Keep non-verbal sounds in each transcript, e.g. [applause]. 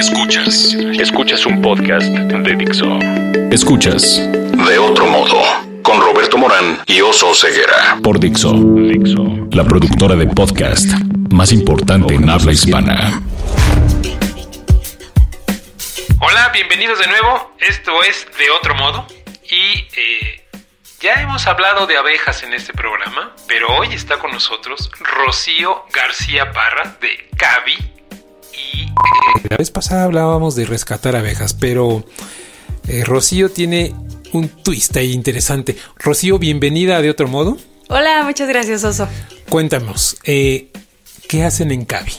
Escuchas. Escuchas un podcast de Dixo. Escuchas. De otro modo. Con Roberto Morán y Oso Ceguera. Por Dixo. Dixo. La productora de podcast más importante en habla hispana. Hola, bienvenidos de nuevo. Esto es De Otro Modo. Y eh, ya hemos hablado de abejas en este programa, pero hoy está con nosotros Rocío García Parra de Cavi. Y La vez pasada hablábamos de rescatar abejas, pero eh, Rocío tiene un twist ahí interesante. Rocío, bienvenida de otro modo. Hola, muchas gracias, Oso. Cuéntanos, eh, ¿qué hacen en Cavi?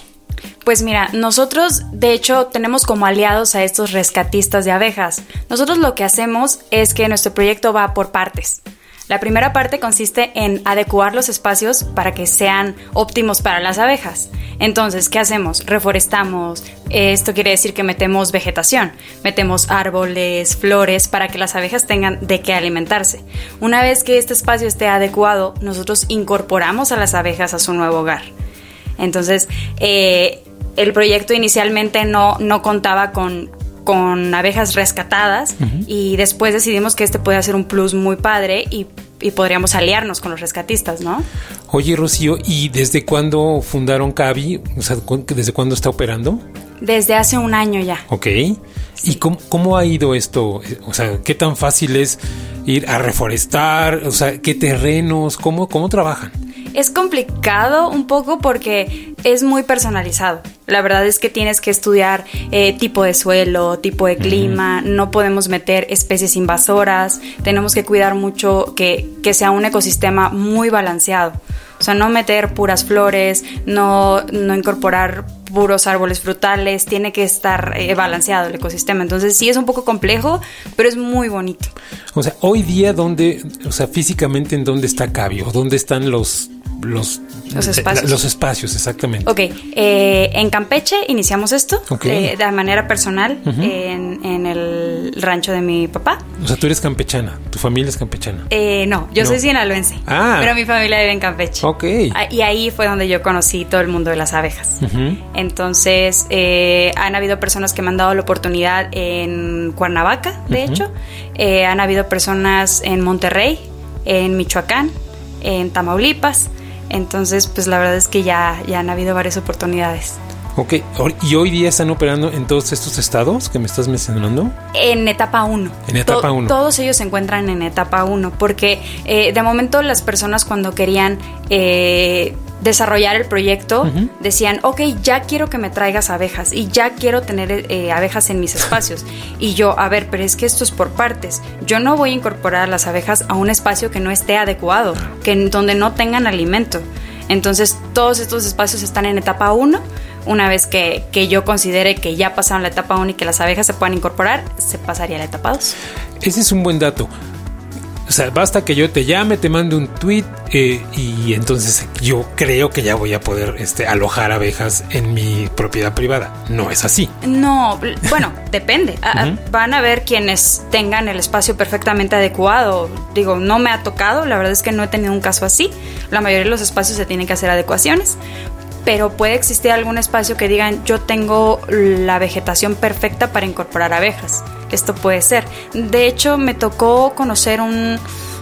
Pues mira, nosotros de hecho tenemos como aliados a estos rescatistas de abejas. Nosotros lo que hacemos es que nuestro proyecto va por partes. La primera parte consiste en adecuar los espacios para que sean óptimos para las abejas. Entonces, ¿qué hacemos? Reforestamos. Esto quiere decir que metemos vegetación, metemos árboles, flores para que las abejas tengan de qué alimentarse. Una vez que este espacio esté adecuado, nosotros incorporamos a las abejas a su nuevo hogar. Entonces, eh, el proyecto inicialmente no, no contaba con, con abejas rescatadas y después decidimos que este puede ser un plus muy padre y, y podríamos aliarnos con los rescatistas, ¿no? Oye, Rocío, ¿y desde cuándo fundaron Cavi? O sea, ¿cu- ¿desde cuándo está operando? Desde hace un año ya. Ok. ¿Y cómo, cómo ha ido esto? O sea, ¿qué tan fácil es ir a reforestar? O sea, ¿qué terrenos? ¿Cómo, cómo trabajan? Es complicado un poco porque es muy personalizado. La verdad es que tienes que estudiar eh, tipo de suelo, tipo de clima, no podemos meter especies invasoras, tenemos que cuidar mucho que, que sea un ecosistema muy balanceado. O sea, no meter puras flores, no, no incorporar puros árboles frutales, tiene que estar eh, balanceado el ecosistema. Entonces sí es un poco complejo, pero es muy bonito. O sea, hoy día, ¿dónde, o sea, físicamente en dónde está Cavi? ¿O dónde están los... Los, Los espacios. Los espacios, exactamente. Ok, eh, en Campeche iniciamos esto Ok. eh, de manera personal en, en el rancho de mi papá. O sea, tú eres campechana, tu familia es campechana. Eh, no, yo No. soy sinaloense, Ah. pero mi familia vive en Campeche. Ok. Ah, Y ahí fue donde yo conocí todo el mundo de las abejas. Ujú. Entonces, eh, han habido personas que me han dado la oportunidad en Cuernavaca, de hecho. Eh, han habido personas en Monterrey, en Michoacán, en Tamaulipas. Entonces, pues la verdad es que ya, ya han habido varias oportunidades. Ok, ¿y hoy día están operando en todos estos estados que me estás mencionando? En etapa 1. En etapa uno. Todos ellos se encuentran en etapa 1 porque eh, de momento las personas cuando querían eh, desarrollar el proyecto decían, ok, ya quiero que me traigas abejas y ya quiero tener eh, abejas en mis espacios. y yo, a ver, pero es que esto es por partes. Yo no voy a incorporar las abejas a un espacio que no esté adecuado, que donde no tengan alimento. Entonces todos estos espacios están en etapa 1. Una vez que, que yo considere que ya pasaron la etapa 1 y que las abejas se puedan incorporar, se pasaría a la etapa 2. Ese es un buen dato. O sea, basta que yo te llame, te mande un tweet eh, y entonces yo creo que ya voy a poder este, alojar abejas en mi propiedad privada. No es así. No, bueno, [laughs] depende. Ah, Van a ver quienes tengan el espacio perfectamente adecuado. Digo, no me ha tocado, la verdad es que no he tenido un caso así. La mayoría de los espacios se tienen que hacer adecuaciones. Pero puede existir algún espacio que digan, yo tengo la vegetación perfecta para incorporar abejas. Esto puede ser. De hecho, me tocó conocer un,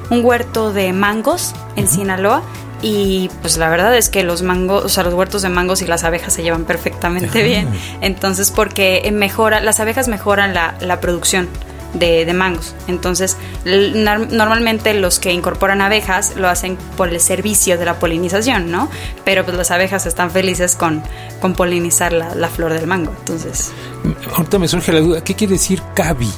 un huerto de mangos en Sinaloa. Y pues la verdad es que los mangos, o sea, los huertos de mangos y las abejas se llevan perfectamente [laughs] bien. Entonces, porque mejora, las abejas mejoran la, la producción de, de mangos. Entonces, normalmente los que incorporan abejas lo hacen por el servicio de la polinización, ¿no? Pero pues las abejas están felices con, con polinizar la, la flor del mango. Entonces, Ahorita me surge la duda, ¿qué quiere decir Cavi?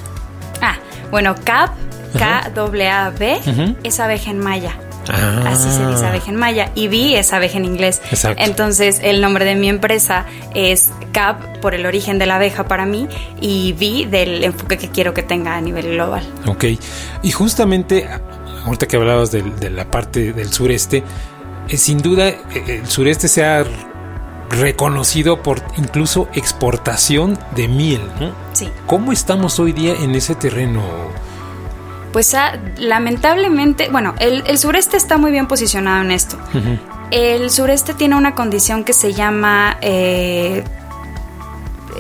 ah, bueno, CAB, K-A-B, es abeja en maya. Ah. Así se dice abeja en maya. Y B es abeja en inglés. Exacto. Entonces, el nombre de mi empresa es CAB por el origen de la abeja para mí y B del enfoque que quiero que tenga a nivel global. Ok. Y justamente, ahorita que hablabas de, la parte del sureste, eh, sin duda eh, el sureste se ha reconocido por incluso exportación de miel. ¿no? Sí. ¿Cómo estamos hoy día en ese terreno? Pues ah, lamentablemente, bueno, el, el sureste está muy bien posicionado en esto. El sureste tiene una condición que se llama eh,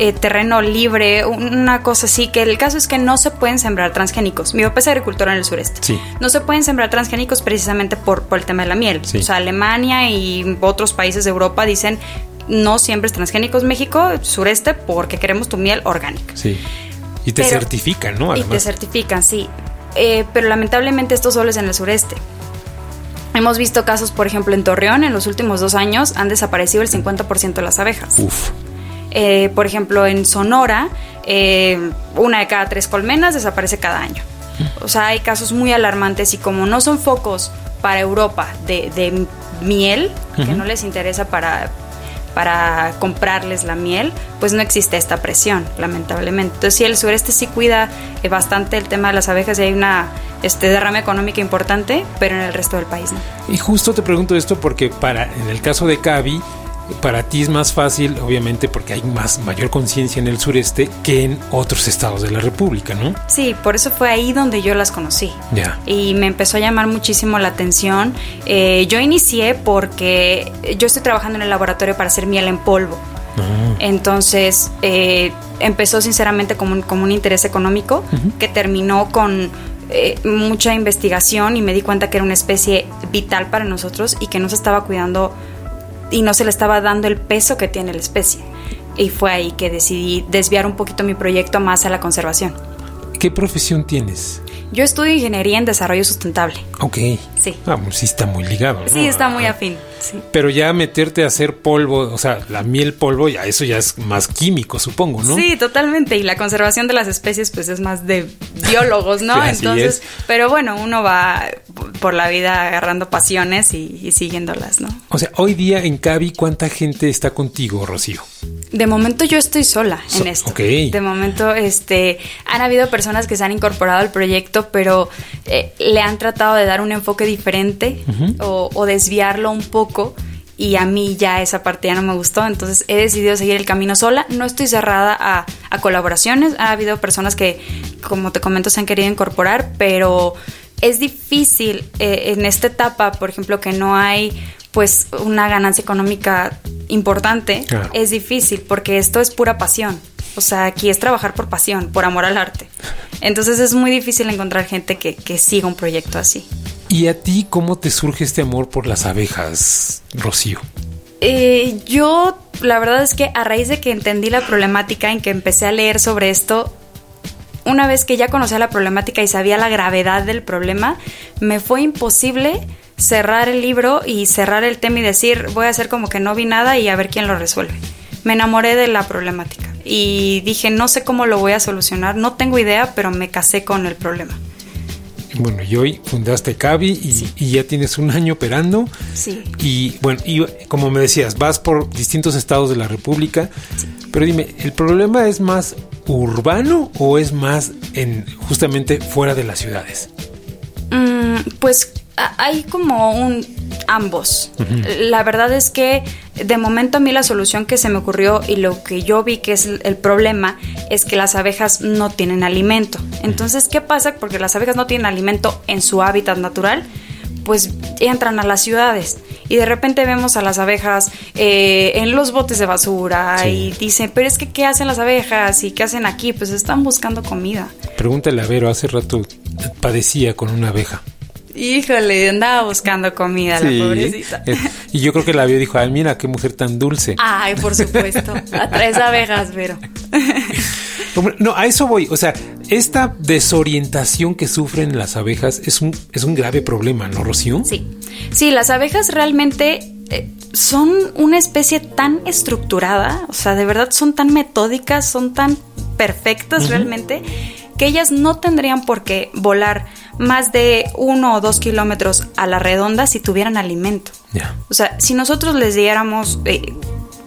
eh, terreno libre, una cosa así, que el caso es que no se pueden sembrar transgénicos. Mi papá es agricultor en el sureste. Sí. No se pueden sembrar transgénicos precisamente por, por el tema de la miel. Sí. O sea, Alemania y otros países de Europa dicen no siembres transgénicos México, sureste, porque queremos tu miel orgánica. Sí. Y te Pero- certifican, ¿no? Y te Además. certifican, sí. Eh, pero lamentablemente esto solo es en el sureste. Hemos visto casos, por ejemplo, en Torreón, en los últimos dos años han desaparecido el 50% de las abejas. Uf. Eh, por ejemplo, en Sonora, eh, una de cada tres colmenas desaparece cada año. O sea, hay casos muy alarmantes y como no son focos para Europa de, de miel, que no les interesa para, para comprarles la miel, pues no existe esta presión, lamentablemente. Entonces, sí, el sureste sí cuida eh, bastante el tema de las abejas y hay una este, derrama económica importante, pero en el resto del país no. Y justo te pregunto esto porque para en el caso de Cavi, para ti es más fácil, obviamente, porque hay más mayor conciencia en el sureste que en otros estados de la República, ¿no? Sí, por eso fue ahí donde yo las conocí. Ya. y me empezó a llamar muchísimo la atención. Eh, yo inicié porque yo estoy trabajando en el laboratorio para hacer miel en polvo. Ah, Entonces eh, empezó sinceramente como un, como un interés económico que terminó con eh, mucha investigación y me di cuenta que era una especie vital para nosotros y que no se estaba cuidando y no se le estaba dando el peso que tiene la especie. Y fue ahí que decidí desviar un poquito mi proyecto más a la conservación. ¿Qué profesión tienes? Yo estudio ingeniería en desarrollo sustentable. Ok. Sí. Ah, pues sí está muy ligado. ¿no? Sí, está muy afín. Sí. Pero ya meterte a hacer polvo, o sea, la miel polvo, ya eso ya es más químico, supongo, ¿no? Sí, totalmente. Y la conservación de las especies, pues es más de biólogos, ¿no? [laughs] Entonces, es. pero bueno, uno va por la vida agarrando pasiones y, y siguiéndolas, ¿no? O sea, hoy día en Cavi, ¿cuánta gente está contigo, Rocío? De momento yo estoy sola en So- esto. ok. De momento, este, han habido personas que se han incorporado al proyecto, pero eh, le han tratado de dar un enfoque diferente o, o desviarlo un poco. Y a mí ya esa parte ya no me gustó, entonces he decidido seguir el camino sola. No estoy cerrada a, a colaboraciones. Ha habido personas que, como te comento, se han querido incorporar, pero es difícil eh, en esta etapa, por ejemplo, que no hay pues una ganancia económica importante, Claro. es difícil porque esto es pura pasión. O sea, aquí es trabajar por pasión, por amor al arte. Entonces es muy difícil encontrar gente que, que siga un proyecto así. ¿Y a ti cómo te surge este amor por las abejas, Rocío? Eh, yo, la verdad es que a raíz de que entendí la problemática, en que empecé a leer sobre esto, una vez que ya conocía la problemática y sabía la gravedad del problema, me fue imposible cerrar el libro y cerrar el tema y decir, voy a hacer como que no vi nada y a ver quién lo resuelve. Me enamoré de la problemática y dije, no sé cómo lo voy a solucionar, no tengo idea, pero me casé con el problema. Bueno, y hoy fundaste Cavi y, y ya tienes un año operando. Sí. Y bueno, y como me decías, vas por distintos estados de la República. Pero dime, ¿el problema es más urbano o es más en justamente fuera de las ciudades? Mm, pues hay como un ambos. La verdad es que de momento a mí la solución que se me ocurrió y lo que yo vi que es el el problema es que las abejas no tienen alimento. Entonces, ¿qué pasa? Porque las abejas no tienen alimento en su hábitat natural, pues entran a las ciudades y de repente vemos a las abejas eh, en los botes de basura Sí. y dicen, pero es que ¿qué hacen las abejas y qué hacen aquí? Pues están buscando comida. Pregúntale a Vero, hace rato padecía con una abeja. Híjole, andaba buscando comida Sí. la pobrecita. Y yo creo que la vio y dijo, ay, mira qué mujer tan dulce. Ay, por supuesto. Atraes abejas, Vero. [laughs] Hombre, No, a eso voy. O sea, esta desorientación que sufren las abejas es un, es un grave problema, ¿no, Rocío? Sí. Sí, las abejas realmente eh, son una especie tan estructurada, o sea, de verdad son tan metódicas, son tan perfectas realmente, que ellas no tendrían por qué volar más de uno o dos kilómetros a la redonda si tuvieran alimento. O sea, si nosotros les diéramos eh,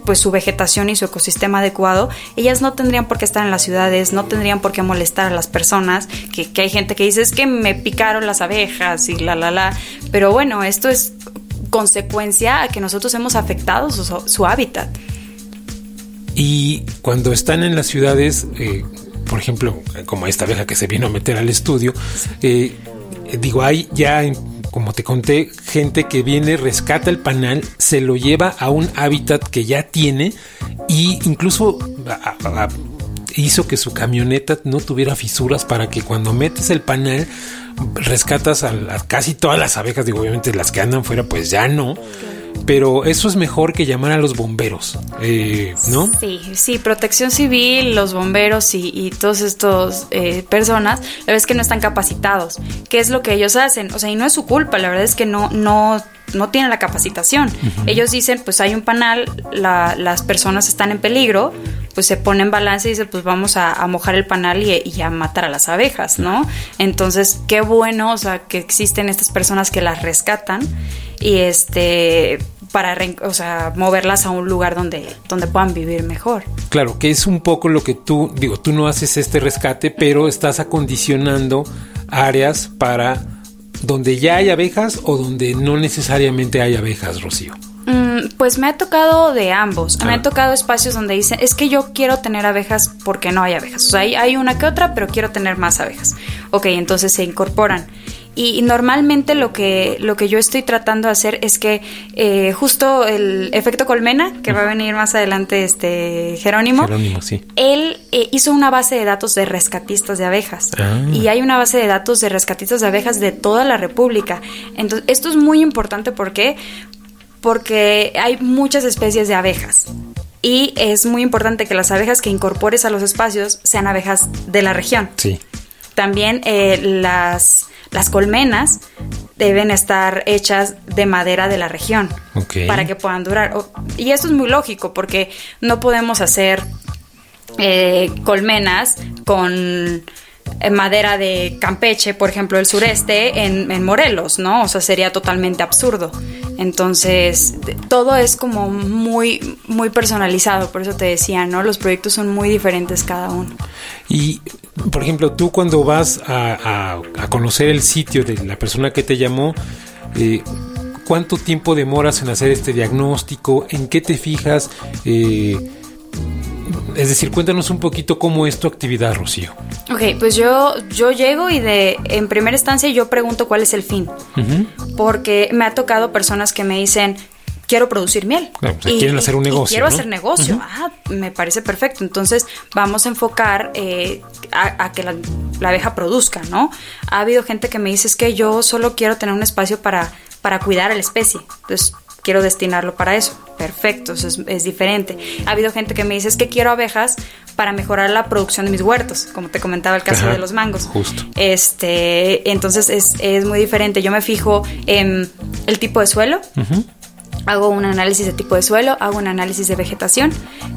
pues su vegetación y su ecosistema adecuado, ellas no tendrían por qué estar en las ciudades, no tendrían por qué molestar a las personas, que, que hay gente que dice es que me picaron las abejas y la la la, pero bueno, esto es consecuencia a que nosotros hemos afectado su, su hábitat. Y cuando están en las ciudades, eh, por ejemplo, como esta abeja que se vino a meter al estudio, eh, digo, hay ya como te conté, gente que viene, rescata el panal, se lo lleva a un hábitat que ya tiene y incluso hizo que su camioneta no tuviera fisuras para que cuando metes el panal rescatas a, casi todas las abejas, digo, obviamente las que andan fuera pues ya no pero eso es mejor que llamar a los bomberos, eh, ¿no? Sí, sí, protección civil, los bomberos y, y todos estos eh, personas, la verdad es que no están capacitados. ¿Qué es lo que ellos hacen? O sea, y no es su culpa, la verdad es que no, no, no tienen la capacitación. Ellos dicen, pues hay un panal, las personas están en peligro, pues se pone en balance y dice, pues vamos a, mojar el panal y, a matar a las abejas, ¿no? Entonces, qué bueno, o sea, que existen estas personas que las rescatan y este para o sea, moverlas a un lugar donde, donde puedan vivir mejor. Claro, que es un poco lo que tú, digo, tú no haces este rescate, pero estás acondicionando áreas para donde ya hay abejas o donde no necesariamente hay abejas, Rocío. Mm, pues me ha tocado de ambos. Me ha tocado espacios donde dicen, es que yo quiero tener abejas porque no hay abejas. O sea, hay, hay una que otra, pero quiero tener más abejas. Ok, entonces se incorporan. Y, normalmente lo que, lo que yo estoy tratando de hacer es que eh, justo el efecto colmena, que va a venir más adelante este Jerónimo, Jerónimo sí. él eh, hizo una base de datos de rescatistas de abejas. Ah. Y hay una base de datos de rescatistas de abejas de toda la República. Entonces, esto es muy importante porque porque hay muchas especies de abejas. Y es muy importante que las abejas que incorpores a los espacios sean abejas de la región. Sí. También eh, las las colmenas deben estar hechas de madera de la región para que puedan durar. Y esto es muy lógico porque no podemos hacer eh, colmenas con madera de Campeche, por ejemplo, el sureste, en, Morelos, ¿no? O sea, sería totalmente absurdo. Entonces, todo es como muy, muy personalizado, por eso te decía, ¿no? Los proyectos son muy diferentes cada uno. Y, por ejemplo, tú cuando vas a, conocer el sitio de la persona que te llamó, eh, ¿cuánto tiempo demoras en hacer este diagnóstico? ¿En qué te fijas? Eh, es decir, cuéntanos un poquito cómo es tu actividad, Rocío. Ok, pues yo, yo llego y de en primera instancia yo pregunto cuál es el fin. Porque me ha tocado personas que me dicen, quiero producir miel. y, quieren hacer un negocio. quiero hacer negocio. Ah, me parece perfecto. Entonces vamos a enfocar eh, a, que la, la, abeja produzca, ¿no? Ha habido gente que me dice es que yo solo quiero tener un espacio para, para cuidar a la especie. Entonces quiero destinarlo para eso. Perfecto, eso es, diferente. Ha habido gente que me dice es que quiero abejas para mejorar la producción de mis huertos, como te comentaba el caso de los mangos. Justo. Este, entonces es, es, muy diferente. Yo me fijo en el tipo de suelo hago un análisis de tipo de suelo, hago un análisis de vegetación.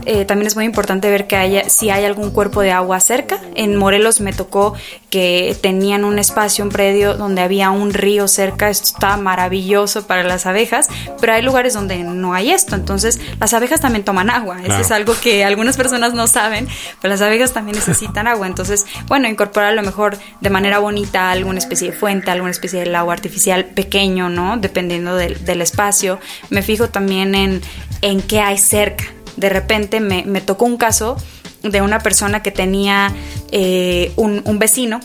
Eh, también es muy importante ver que haya, si hay algún cuerpo de agua cerca. En Morelos me tocó que tenían un espacio, un predio donde había un río cerca. Esto está maravilloso para las abejas, pero hay lugares donde no hay esto. Entonces, las abejas también toman agua. Eso es algo que algunas personas no saben, pero las abejas también necesitan agua. Entonces, bueno, incorporar a lo mejor de manera bonita alguna especie de fuente, alguna especie de agua artificial pequeño, ¿no? Dependiendo del, del espacio me fijo también en, en qué hay cerca. De repente me, tocó un caso de una persona que tenía eh, un, vecino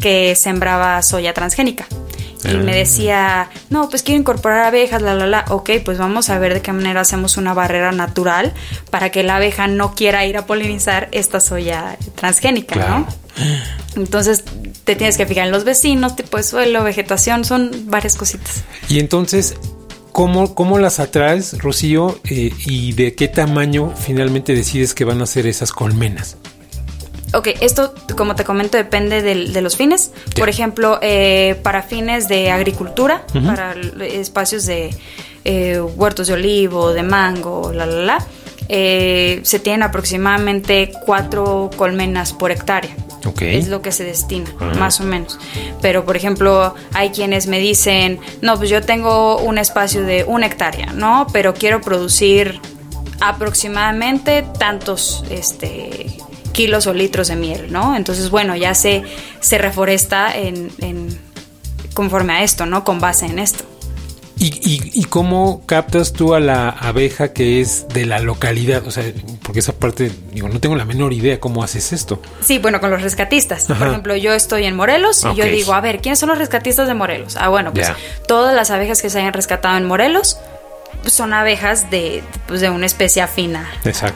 que sembraba soya transgénica. Y me ah. decía, no, pues quiero incorporar abejas, la, la, la. Ok, pues vamos a ver de qué manera hacemos una barrera natural para que la abeja no quiera ir a polinizar esta soya transgénica, ¿no? Entonces te tienes que fijar en los vecinos, tipo de suelo, vegetación, son varias cositas. Y entonces ¿Cómo, ¿Cómo, las atraes, Rocío? Eh, ¿Y de qué tamaño finalmente decides que van a ser esas colmenas? Ok, esto, como te comento, depende de, los fines. Por ejemplo, eh, para fines de agricultura, para espacios de eh, huertos de olivo, de mango, la, la, la, se tienen aproximadamente cuatro colmenas por hectárea. Es lo que se destina, más o menos. Pero, por ejemplo, hay quienes me dicen, no, pues yo tengo un espacio de una hectárea, ¿no? Pero quiero producir aproximadamente tantos este, kilos o litros de miel, ¿no? Entonces, bueno, ya se, se reforesta en, conforme a esto, ¿no? Con base en esto. ¿Y, cómo captas tú a la abeja que es de la localidad? O sea, porque esa parte, digo, no tengo la menor idea cómo haces esto. Sí, bueno, con los rescatistas. Por ejemplo, yo estoy en Morelos y yo digo, a ver, ¿quiénes son los rescatistas de Morelos? Ah, bueno, pues todas las abejas que se hayan rescatado en Morelos son abejas de, pues, de una especie afina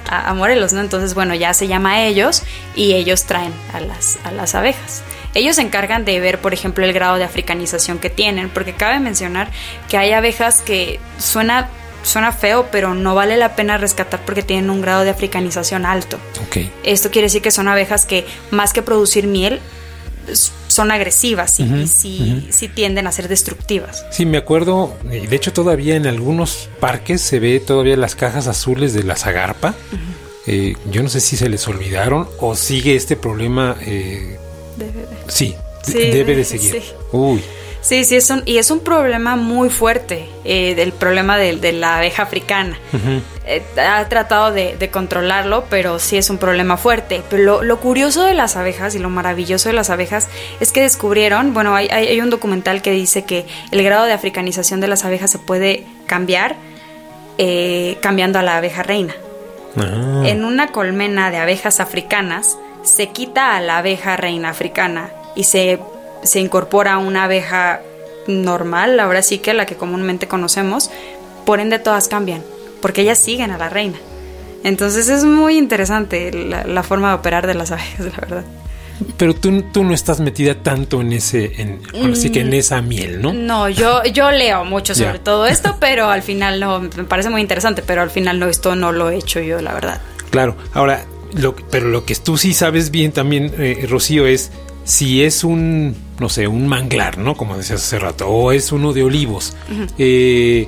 a, a, Morelos, ¿no? Entonces, bueno, ya se llama a ellos y ellos traen a las, a las abejas. Ellos se encargan de ver, por ejemplo, el grado de africanización que tienen, porque cabe mencionar que hay abejas que suena suena feo, pero no vale la pena rescatar porque tienen un grado de africanización alto. Okay. Esto quiere decir que son abejas que más que producir miel son agresivas y, sí, tienden a ser destructivas. Sí, me acuerdo, de hecho todavía en algunos parques se ve todavía las cajas azules de la zagarpa. Eh, yo no sé si se les olvidaron o sigue este problema eh, Sí, debe de [laughs] seguir. Sí. Uy. Sí, sí, es un, y es un problema muy fuerte, eh, el problema de, la abeja africana. Eh, ha tratado de, controlarlo, pero sí es un problema fuerte. Pero lo, curioso de las abejas y lo maravilloso de las abejas es que descubrieron, bueno, hay, hay, un documental que dice que el grado de africanización de las abejas se puede cambiar eh, cambiando a la abeja reina. Ah. En una colmena de abejas africanas, se quita a la abeja reina africana y se, se incorpora una abeja normal, ahora sí que la que comúnmente conocemos, por ende todas cambian, porque ellas siguen a la reina. Entonces es muy interesante la, forma de operar de las [laughs] abejas, la verdad. Pero tú, tú no estás metida tanto en ese, en, así que en mm, esa miel, ¿no? No, yo, yo leo mucho sobre todo esto, [laughs] pero al final no, me parece muy interesante, pero al final no, esto no lo he hecho yo, la verdad. Claro, ahora, pero lo que tú sí sabes bien también, eh, Rocío, es si es un, no sé, un manglar, ¿no? Como decías hace rato, o es uno de olivos. Eh,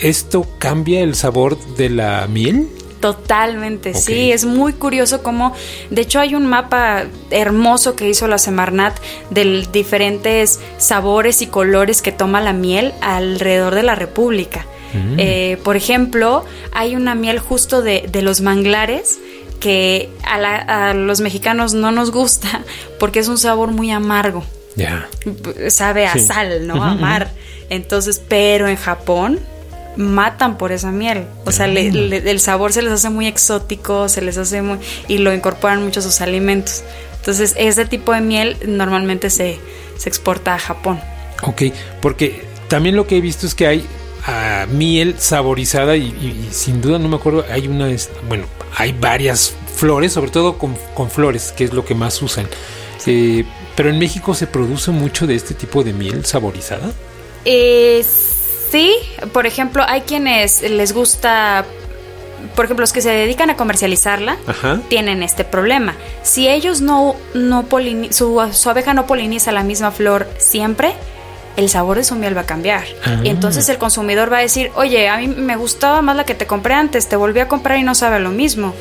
¿Esto cambia el sabor de la miel? Totalmente, sí, es muy curioso como, de hecho hay un mapa hermoso que hizo la Semarnat de diferentes sabores y colores que toma la miel alrededor de la República. Mm. Eh, por ejemplo, hay una miel justo de, de los manglares que a, los mexicanos no nos gusta porque es un sabor muy amargo. Ya. Sabe a sal, ¿no? a mar. Entonces, pero en Japón matan por esa miel. O sea, el sabor se les hace muy exótico, se les hace muy... y lo incorporan mucho a sus alimentos. Entonces, ese tipo de miel normalmente se, se exporta a Japón. Ok, porque también lo que he visto es que hay a miel saborizada y, sin duda no me acuerdo, hay una, bueno, hay varias flores, sobre todo con, flores, que es lo que más usan. Eh, pero en México se produce mucho de este tipo de miel saborizada. Eh, sí, por ejemplo, hay quienes les gusta por ejemplo, los que se dedican a comercializarla tienen este problema. Si ellos no, no su, su, abeja no poliniza la misma flor siempre, el sabor de su miel va a cambiar. Ah. Y entonces el consumidor va a decir, oye, a mí me gustaba más la que te compré antes, te volví a comprar y no sabe lo mismo.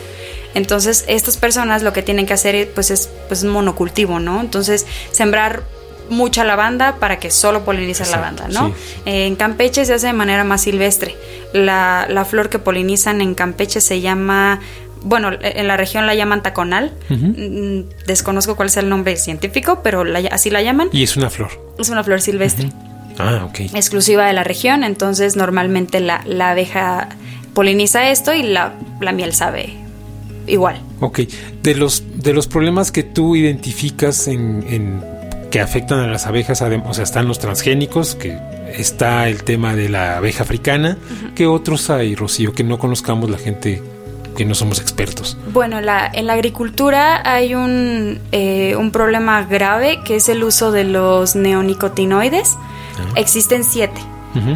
Entonces estas personas lo que tienen que hacer pues es pues monocultivo, ¿no? Entonces sembrar mucha lavanda para que solo polinice la lavanda, ¿no? En Campeche se hace de manera más silvestre. La, la flor que polinizan en Campeche se llama bueno, en la región la llaman taconal. Mm, desconozco cuál es el nombre científico, pero así la llaman. Y es una flor. Es una flor silvestre. Ah, ok. Exclusiva de la región, entonces normalmente la, abeja poliniza esto y la, miel sabe igual. Ok. De los, de los problemas que tú identificas en, que afectan a las abejas, o sea, están los transgénicos, que está el tema de la abeja africana. ¿Qué otros hay, Rocío, que no conozcamos la gente que no somos expertos? Bueno, la, en la agricultura hay un, eh, un problema grave que es el uso de los neonicotinoides. Ah. Existen siete.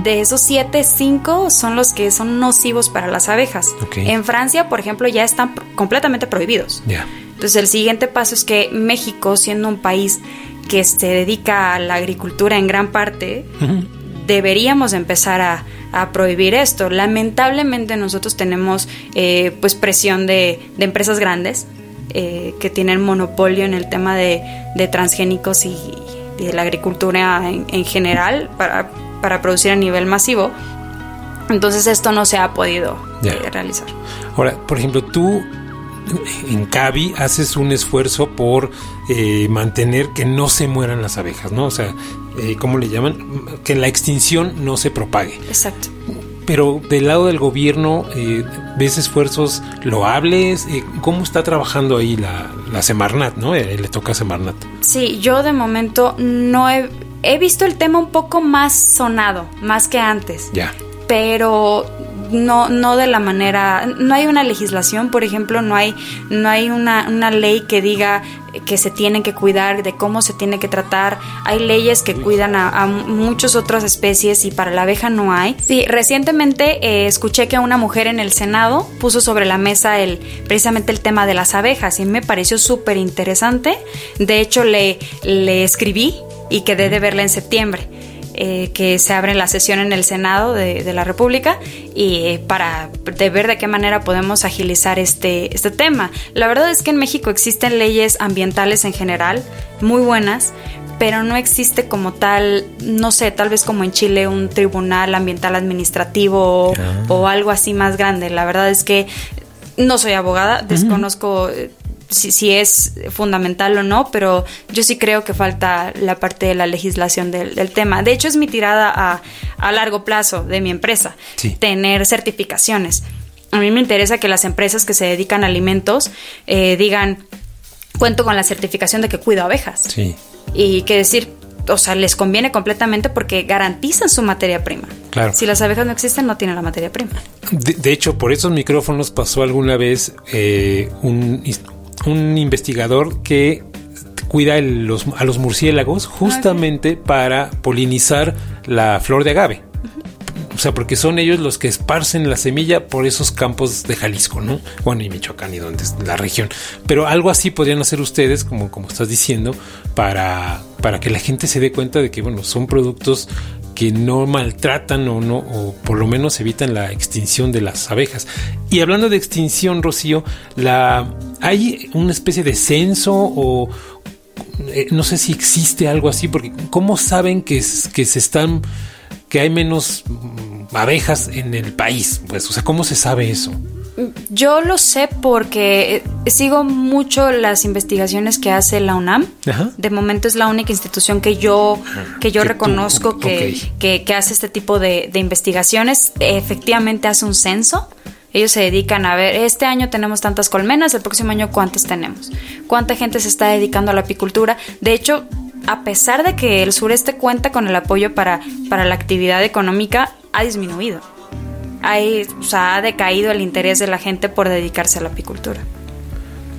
De esos siete, cinco son los que son nocivos para las abejas. En Francia, por ejemplo, ya están completamente prohibidos. Entonces, el siguiente paso es que México, siendo un país que se dedica a la agricultura en gran parte, deberíamos empezar a, a prohibir esto. Lamentablemente nosotros tenemos eh, pues presión de, empresas grandes eh, que tienen monopolio en el tema de, transgénicos y, de la agricultura en, general para, para, producir a nivel masivo. Entonces esto no se ha podido eh, realizar. Ahora, por ejemplo, tú en Cavi haces un esfuerzo por eh, mantener que no se mueran las abejas, ¿no? O sea, eh, ¿cómo le llaman? Que la extinción no se propague. Exacto. Pero del lado del gobierno, eh, ¿ves esfuerzos loables? Eh, ¿Cómo está trabajando ahí la, la Semarnat, no? Eh, le toca a Semarnat. Sí, yo de momento no he, he visto el tema un poco más sonado, más que antes. Ya. Pero no, no de la manera, no hay una legislación, por ejemplo, no hay, no hay una, una ley que diga que se tienen que cuidar, de cómo se tiene que tratar. Hay leyes que cuidan a, muchas otras especies y para la abeja no hay. Sí, recientemente eh, escuché que una mujer en el Senado puso sobre la mesa el, precisamente el tema de las abejas y me pareció súper interesante. De hecho, le, le escribí y quedé de verla en septiembre. Eh, que se abre la sesión en el Senado de, de la República y eh, para de ver de qué manera podemos agilizar este, este tema. La verdad es que en México existen leyes ambientales en general muy buenas, pero no existe como tal, no sé, tal vez como en Chile un tribunal ambiental administrativo Ah. o algo así más grande. La verdad es que no soy abogada, desconozco eh, si, si es fundamental o no, pero yo sí creo que falta la parte de la legislación del, del tema. De hecho, es mi tirada a, a largo plazo de mi empresa, Sí. tener certificaciones. A mí me interesa que las empresas que se dedican a alimentos eh, digan, cuento con la certificación de que cuido abejas. Sí. Y que decir, o sea, les conviene completamente porque garantizan su materia prima. Claro. Si las abejas no existen, no tienen la materia prima. De, de hecho, por esos micrófonos pasó alguna vez eh, un, un investigador que cuida el- los- a los murciélagos justamente para polinizar la flor de agave. O sea, porque son ellos los que esparcen la semilla por esos campos de Jalisco, ¿no? Bueno, y Michoacán y donde es la región. Pero algo así podrían hacer ustedes, como, como estás diciendo, para, para que la gente se dé cuenta de que, bueno, son productos que no maltratan o no, o por lo menos evitan la extinción de las abejas. Y hablando de extinción, Rocío, la, ¿hay una especie de censo o eh, no sé si existe algo así? Porque ¿cómo saben que, que se están, que hay menos mm, abejas en el país? Pues, o sea, ¿cómo se sabe eso? Yo lo sé porque eh, sigo mucho las investigaciones que hace la UNAM. Ajá. De momento es la única institución que yo, que yo Que tú- reconozco que, que, que hace este tipo de, de investigaciones. Efectivamente hace un censo. Ellos se dedican a ver, este año tenemos tantas colmenas, el próximo año cuántas tenemos, cuánta gente se está dedicando a la apicultura. De hecho, a pesar de que el sureste cuenta con el apoyo para, para la actividad económica, ha disminuido. Hay, o sea, ha decaído el interés de la gente por dedicarse a la apicultura.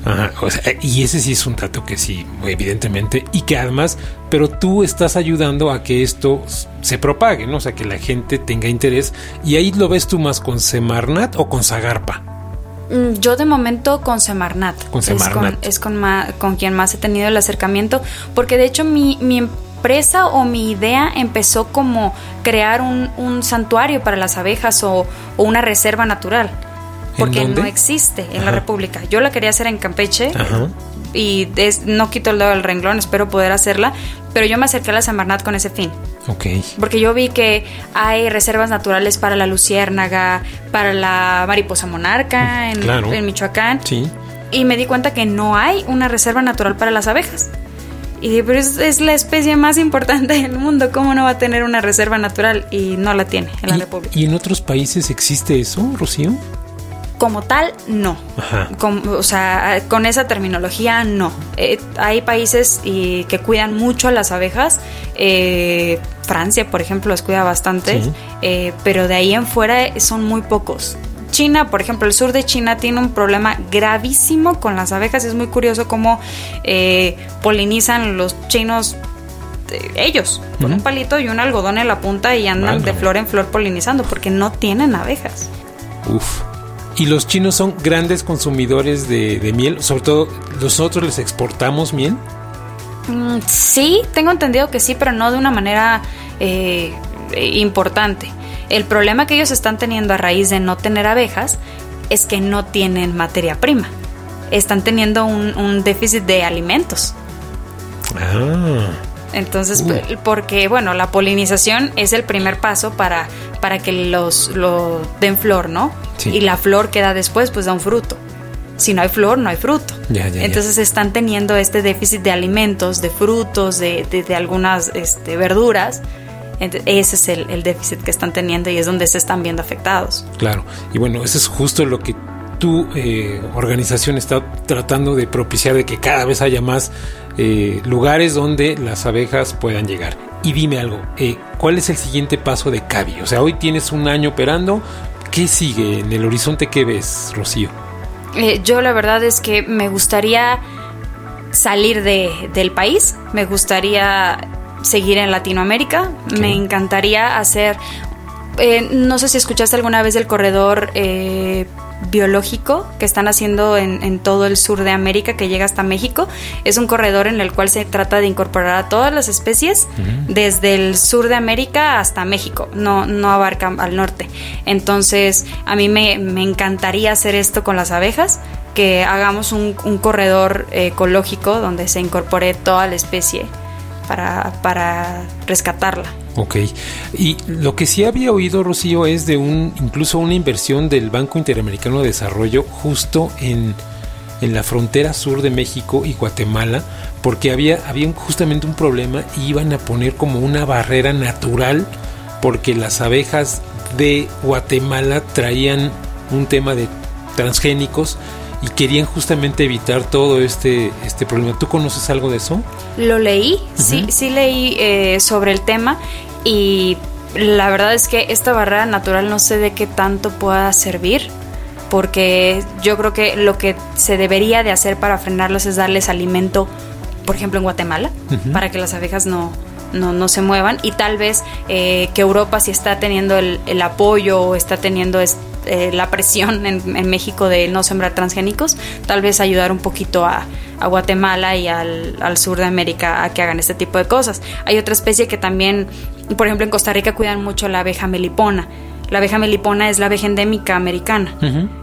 Ajá, o sea, y ese sí es un dato que sí, evidentemente, y que además, pero tú estás ayudando a que esto se propague, ¿no? O sea, que la gente tenga interés, y ahí lo ves tú más con Semarnat o con Zagarpa. Mm, Yo de momento con Semarnat. Con Es Semarnat. con, es con, ma- con quien más he tenido el acercamiento, porque de hecho mi, mi empresa o mi idea empezó como crear un, un santuario para las abejas o, o una reserva natural, porque no existe en la. República. Yo la quería hacer en Campeche Ajá. y es- no quito el dedo del renglón, espero poder hacerla, pero yo me acerqué a la Semarnat con ese fin. Ok. Porque yo vi que hay reservas naturales para la luciérnaga, para la mariposa monarca en, Claro. en Michoacán. Sí. Y me di cuenta que no hay una reserva natural para las abejas. Y dije, pero es, es la especie más importante del mundo, ¿cómo no va a tener una reserva natural? Y no la tiene en la ¿Y, República. y en otros países existe eso, Rocío? Como tal, no. Ajá. Con- o sea, con esa terminología, no. Eh, hay países y, que cuidan mucho a las abejas. Eh, Francia, por ejemplo, las cuida bastante. Sí. Eh, pero de ahí en fuera son muy pocos. China, por ejemplo, el sur de China tiene un problema gravísimo con las abejas. Es muy curioso cómo eh, polinizan los chinos eh, ellos, con un palito y un algodón en la punta y andan de flor en flor polinizando porque no tienen abejas. Uf. Y los chinos son grandes consumidores de, de miel, sobre todo nosotros les exportamos miel. Mm, sí, tengo entendido que sí, pero no de una manera eh, importante. El problema que ellos están teniendo a raíz de no tener abejas es que no tienen materia prima. Están teniendo un, un déficit de alimentos. Ah. Entonces, p- porque bueno, la polinización es el primer paso para, para que los lo den flor, ¿no? Sí. Y la flor que da después, pues da un fruto. si no hay flor, no hay fruto. Entonces están teniendo este déficit de alimentos, de frutos, de, de, algunas este, verduras. Ese es el, déficit que están teniendo y es donde se están viendo afectados. Claro, y bueno, eso es justo lo que tu eh, organización está tratando de propiciar de que cada vez haya más eh, lugares donde las abejas puedan llegar. Y dime algo, eh, ¿cuál es el siguiente paso de Cavi? O sea, hoy tienes un año operando, ¿qué sigue en el horizonte que ves, Rocío? Eh, yo la verdad es que me gustaría salir del país, me gustaría seguir en Latinoamérica, me encantaría hacer, eh, no sé si escuchaste alguna vez del corredor eh, biológico que están haciendo en, todo el sur de América que llega hasta México. Es un corredor en el cual se trata de incorporar a todas las especies desde el sur de América hasta México, no, no abarca al norte. Entonces a mí me, encantaría hacer esto con las abejas, que hagamos un, un corredor ecológico donde se incorpore toda la especie para, rescatarla. Ok. Y lo que sí había oído, Rocío, es de un incluso una inversión del Banco Interamericano de Desarrollo justo en, en la frontera sur de México y Guatemala, porque había, había justamente un problema y iban a poner como una barrera natural porque las abejas de Guatemala traían un tema de transgénicos y querían justamente evitar todo este, este problema. ¿Tú conoces algo de eso? Lo leí, sí, sí leí eh, sobre el tema y la verdad es que esta barrera natural no sé de qué tanto pueda servir porque yo creo que lo que se debería de hacer para frenarlos es darles alimento, por ejemplo en Guatemala, para que las abejas no, no, se muevan y tal vez eh, que Europa si está teniendo el, el apoyo o está teniendo eh, la presión en, México de no sembrar transgénicos, tal vez ayudar un poquito a, Guatemala y al, sur de América a que hagan este tipo de cosas. Hay otra especie que también, por ejemplo, en Costa Rica cuidan mucho la abeja melipona. La abeja melipona es la abeja endémica americana.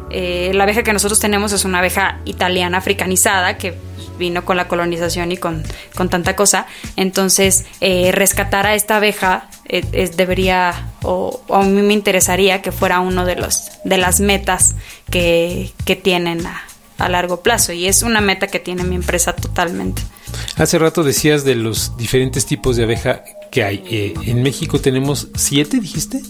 Eh, la abeja que nosotros tenemos es una abeja italiana africanizada que vino con la colonización y con, tanta cosa. Entonces, eh, rescatar a esta abeja eh, debería, o, a mí me interesaría que fuera uno de, los, de las metas que, tienen a, largo plazo. Y es una meta que tiene mi empresa totalmente. Hace rato decías de los diferentes tipos de abeja que hay. Eh, en México tenemos siete, dijiste.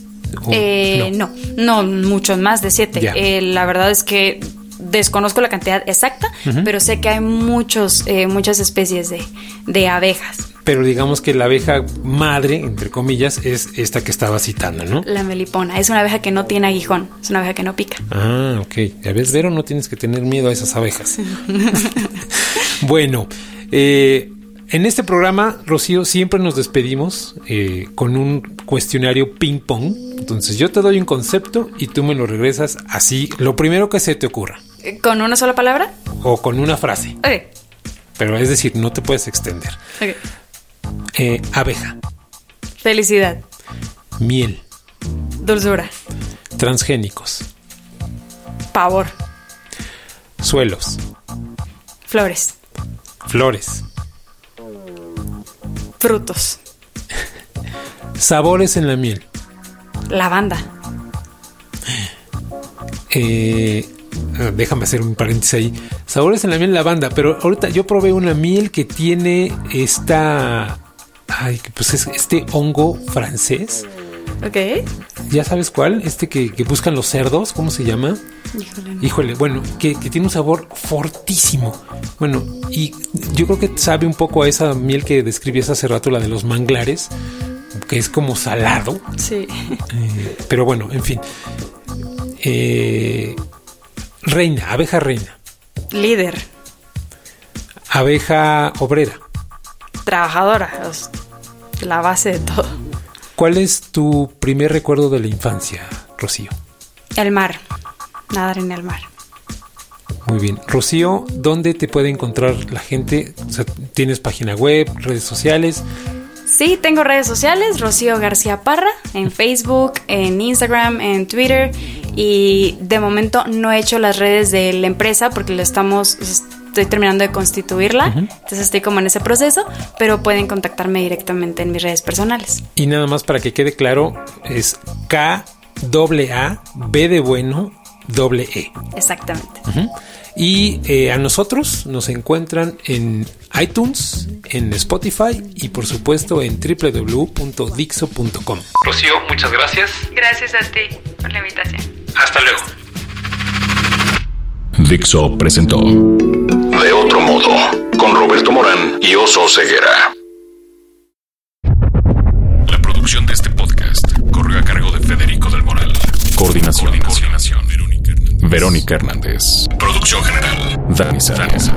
no? no? muchos más de siete. la verdad es que desconozco la cantidad exacta, pero sé que hay muchos, eh, muchas especies de, de, abejas. Pero digamos que la abeja madre, entre comillas, es esta que estaba citando, ¿no? La melipona. Es una abeja que no tiene aguijón, es una abeja que no pica. Ah, ok. Ya ves, Vero, no tienes que tener miedo a esas abejas. [laughs] bueno, eh, en este programa, Rocío, siempre nos despedimos eh, con un cuestionario ping-pong. Entonces yo te doy un concepto y tú me lo regresas así, lo primero que se te ocurra. ¿Con una sola palabra? O con una frase. Ok. Pero es decir, no te puedes extender. Ok. Eh, abeja. Felicidad. Miel. Dulzura. Transgénicos. Pavor. Suelos. Flores. Flores. Frutos. Sabores en la miel. Lavanda. Eh, déjame hacer un paréntesis ahí. Sabores en la miel lavanda, pero ahorita yo probé una miel que tiene esta. Ay, pues es este hongo francés. Ok. ¿Ya sabes cuál? Este que, buscan los cerdos, ¿cómo se llama? Híjole. Híjole, bueno, que, tiene un sabor fortísimo. Bueno, y yo creo que sabe un poco a esa miel que describías hace rato, la de los manglares, que es como salado. Sí. Eh, pero bueno, en fin. Eh, Reina, abeja reina. Líder. Abeja obrera. Trabajadora, la base de todo. ¿Cuál es tu primer recuerdo de la infancia, Rocío? El mar, nadar en el mar. Muy bien. Rocío, ¿dónde te puede encontrar la gente? ¿Tienes página web, redes sociales? Sí, tengo redes sociales, Rocío García Parra, en Facebook, en Instagram, en Twitter y de momento no he hecho las redes de la empresa porque lo estamos estoy terminando de constituirla, entonces estoy como en ese proceso, pero pueden contactarme directamente en mis redes personales. Y nada más para que quede claro, es K A B de bueno doble E. Exactamente. Y eh, a nosotros nos encuentran en iTunes, en Spotify y por supuesto en www.dixo.com. Rocío, muchas gracias. Gracias a ti por la invitación. Hasta luego. Dixo presentó De otro modo con Roberto Morán y Oso Ceguera. La producción de este podcast corrió a cargo de Federico del Moral. Coordinación. Coordinación. Verónica Hernández. Verónica Hernández. Producción general. Dani Sánchez.